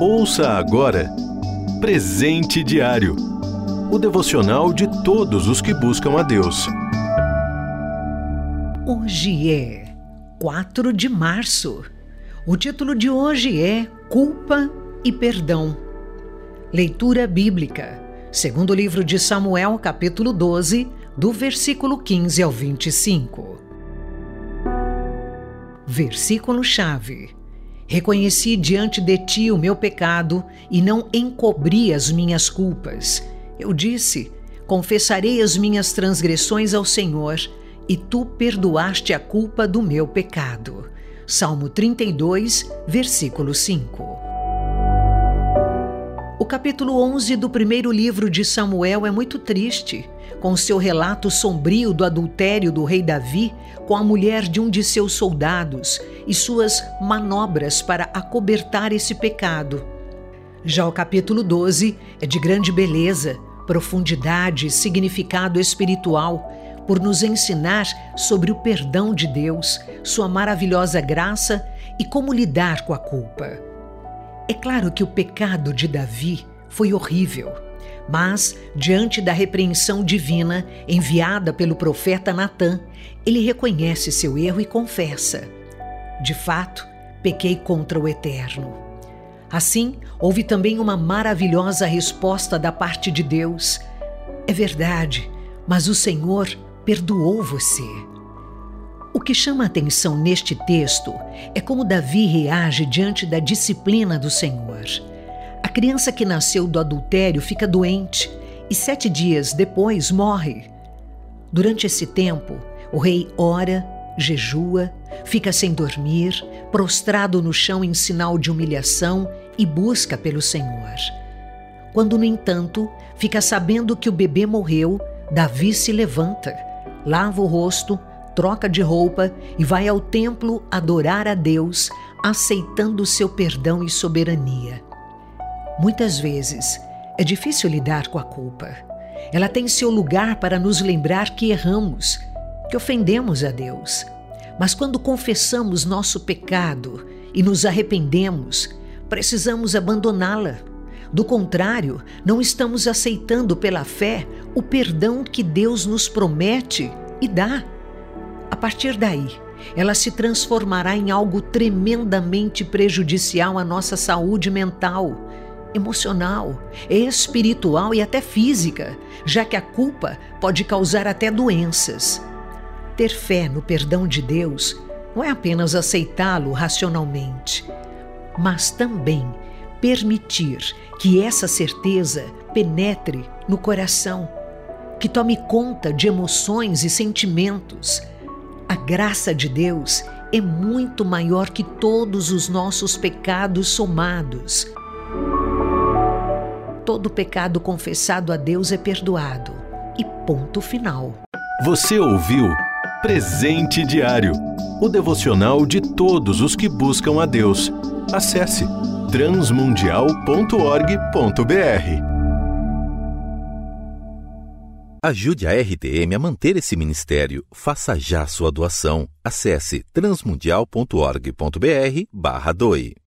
Ouça agora Presente Diário o devocional de todos os que buscam a Deus. Hoje é 4 de março. O título de hoje é Culpa e Perdão. Leitura bíblica, segundo o livro de Samuel, capítulo 12, do versículo 15 ao 25. Versículo-chave. Reconheci diante de ti o meu pecado e não encobri as minhas culpas. Eu disse: Confessarei as minhas transgressões ao Senhor, e tu perdoaste a culpa do meu pecado. Salmo 32, versículo 5. Capítulo 11 do primeiro livro de Samuel é muito triste, com seu relato sombrio do adultério do rei Davi com a mulher de um de seus soldados e suas manobras para acobertar esse pecado. Já o capítulo 12 é de grande beleza, profundidade e significado espiritual, por nos ensinar sobre o perdão de Deus, sua maravilhosa graça e como lidar com a culpa. É claro que o pecado de Davi foi horrível, mas, diante da repreensão divina enviada pelo profeta Natã, ele reconhece seu erro e confessa: De fato, pequei contra o Eterno. Assim, houve também uma maravilhosa resposta da parte de Deus. É verdade, mas o Senhor perdoou você. O que chama a atenção neste texto é como Davi reage diante da disciplina do Senhor. Criança que nasceu do adultério fica doente e sete dias depois morre. Durante esse tempo, o rei ora, jejua, fica sem dormir, prostrado no chão em sinal de humilhação e busca pelo Senhor. Quando, no entanto, fica sabendo que o bebê morreu, Davi se levanta, lava o rosto, troca de roupa e vai ao templo adorar a Deus, aceitando seu perdão e soberania. Muitas vezes é difícil lidar com a culpa. Ela tem seu lugar para nos lembrar que erramos, que ofendemos a Deus. Mas quando confessamos nosso pecado e nos arrependemos, precisamos abandoná-la. Do contrário, não estamos aceitando pela fé o perdão que Deus nos promete e dá. A partir daí, ela se transformará em algo tremendamente prejudicial à nossa saúde mental, emocional, espiritual e até física, já que a culpa pode causar até doenças. Ter fé no perdão de Deus não é apenas aceitá-lo racionalmente, mas também permitir que essa certeza penetre no coração, que tome conta de emoções e sentimentos. A graça de Deus é muito maior que todos os nossos pecados somados. Todo pecado confessado a Deus é perdoado. E ponto final. Você ouviu Presente Diário o devocional de todos os que buscam a Deus. Acesse transmundial.org.br. Ajude a RTM a manter esse ministério. Faça já sua doação. Acesse transmundial.org.br/doe.